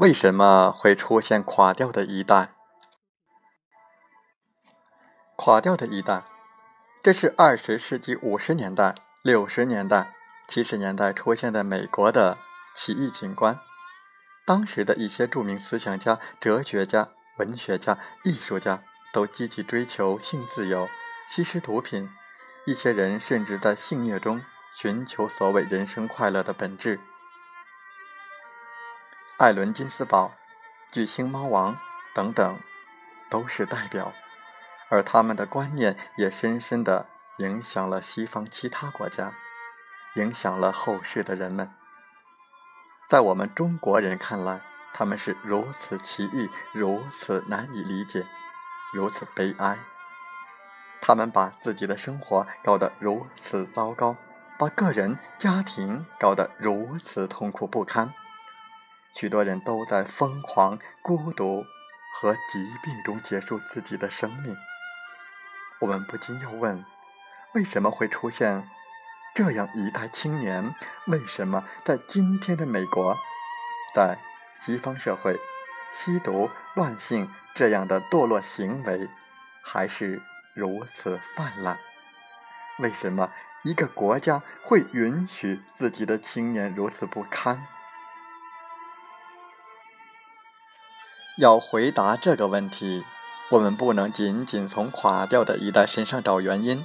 为什么会出现垮掉的一代？垮掉的一代，这是二十世纪五十年代、六十年代、七十年代出现的美国的起义景观。当时的一些著名思想家、哲学家、文学家、艺术家都积极追求性自由，吸食毒品。一些人甚至在性虐中寻求所谓人生快乐的本质。艾伦·金斯堡、巨星猫王等等，都是代表，而他们的观念也深深的影响了西方其他国家，影响了后世的人们。在我们中国人看来，他们是如此奇异，如此难以理解，如此悲哀。他们把自己的生活搞得如此糟糕，把个人、家庭搞得如此痛苦不堪。许多人都在疯狂、孤独和疾病中结束自己的生命。我们不禁要问：为什么会出现这样一代青年？为什么在今天的美国，在西方社会，吸毒、乱性这样的堕落行为还是如此泛滥？为什么一个国家会允许自己的青年如此不堪？要回答这个问题，我们不能仅仅从垮掉的一代身上找原因，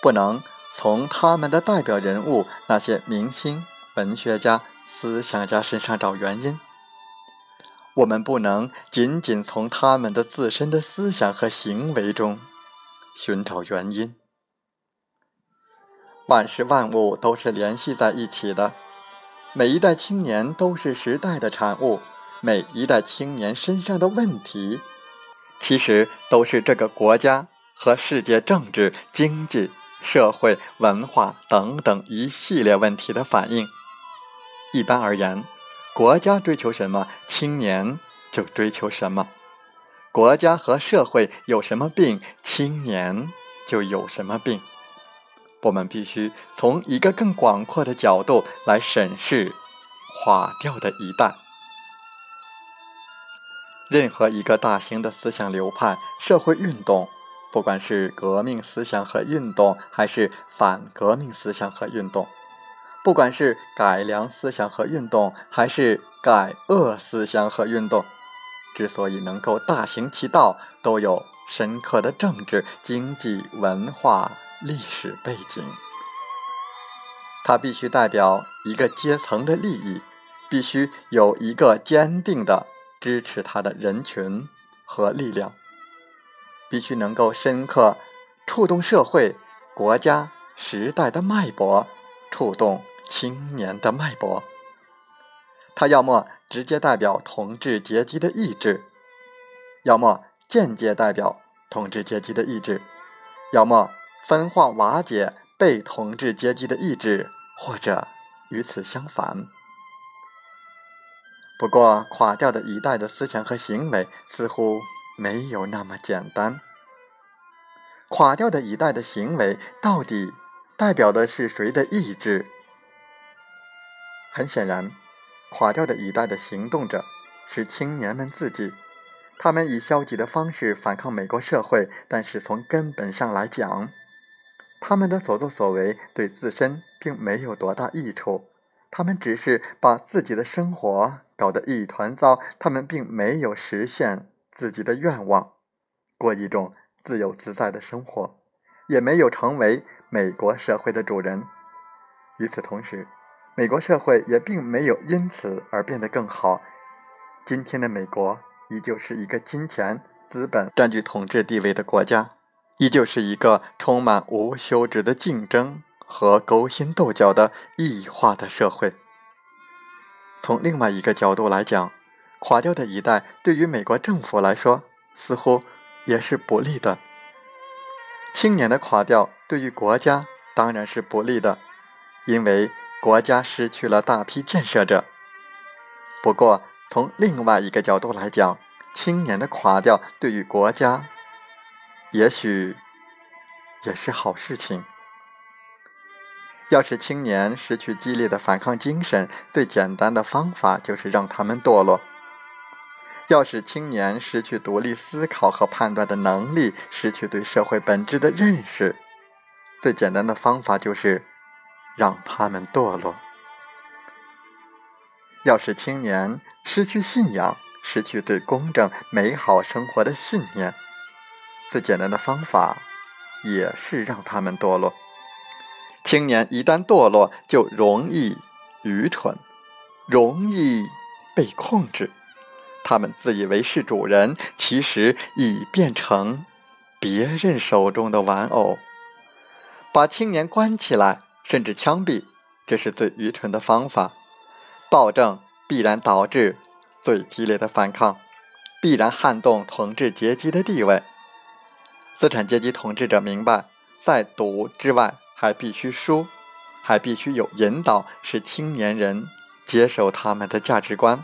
不能从他们的代表人物那些明星、文学家、思想家身上找原因，我们不能仅仅从他们的自身的思想和行为中寻找原因。万事万物都是联系在一起的，每一代青年都是时代的产物。每一代青年身上的问题，其实都是这个国家和世界政治、经济、社会、文化等等一系列问题的反应。一般而言，国家追求什么，青年就追求什么；国家和社会有什么病，青年就有什么病。我们必须从一个更广阔的角度来审视垮掉的一代。任何一个大型的思想流派、社会运动，不管是革命思想和运动，还是反革命思想和运动，不管是改良思想和运动，还是改恶思想和运动，之所以能够大行其道，都有深刻的政治、经济、文化、历史背景。它必须代表一个阶层的利益，必须有一个坚定的。支持他的人群和力量，必须能够深刻触动社会、国家、时代的脉搏，触动青年的脉搏。他要么直接代表统治阶级的意志，要么间接代表统治阶级的意志，要么分化瓦解被统治阶级的意志，或者与此相反。不过，垮掉的一代的思想和行为似乎没有那么简单。垮掉的一代的行为到底代表的是谁的意志？很显然，垮掉的一代的行动者是青年们自己。他们以消极的方式反抗美国社会，但是从根本上来讲，他们的所作所为对自身并没有多大益处。他们只是把自己的生活搞得一团糟，他们并没有实现自己的愿望，过一种自由自在的生活，也没有成为美国社会的主人。与此同时，美国社会也并没有因此而变得更好。今天的美国依旧是一个金钱资本占据统治地位的国家，依旧是一个充满无休止的竞争和勾心斗角的异化的社会。从另外一个角度来讲，垮掉的一代对于美国政府来说似乎也是不利的。青年的垮掉对于国家当然是不利的，因为国家失去了大批建设者。不过，从另外一个角度来讲，青年的垮掉对于国家。也许也是好事情。要使青年失去激烈的反抗精神，最简单的方法就是让他们堕落。要使青年失去独立思考和判断的能力，失去对社会本质的认识，最简单的方法就是让他们堕落。要使青年失去信仰，失去对公正美好生活的信念。最简单的方法，也是让他们堕落。青年一旦堕落，就容易愚蠢，容易被控制。他们自以为是主人，其实已变成别人手中的玩偶。把青年关起来，甚至枪毙，这是最愚蠢的方法。暴政必然导致最激烈的反抗，必然撼动统治阶级的地位。资产阶级统治者明白，在赌之外，还必须说，还必须有引导，使青年人接受他们的价值观。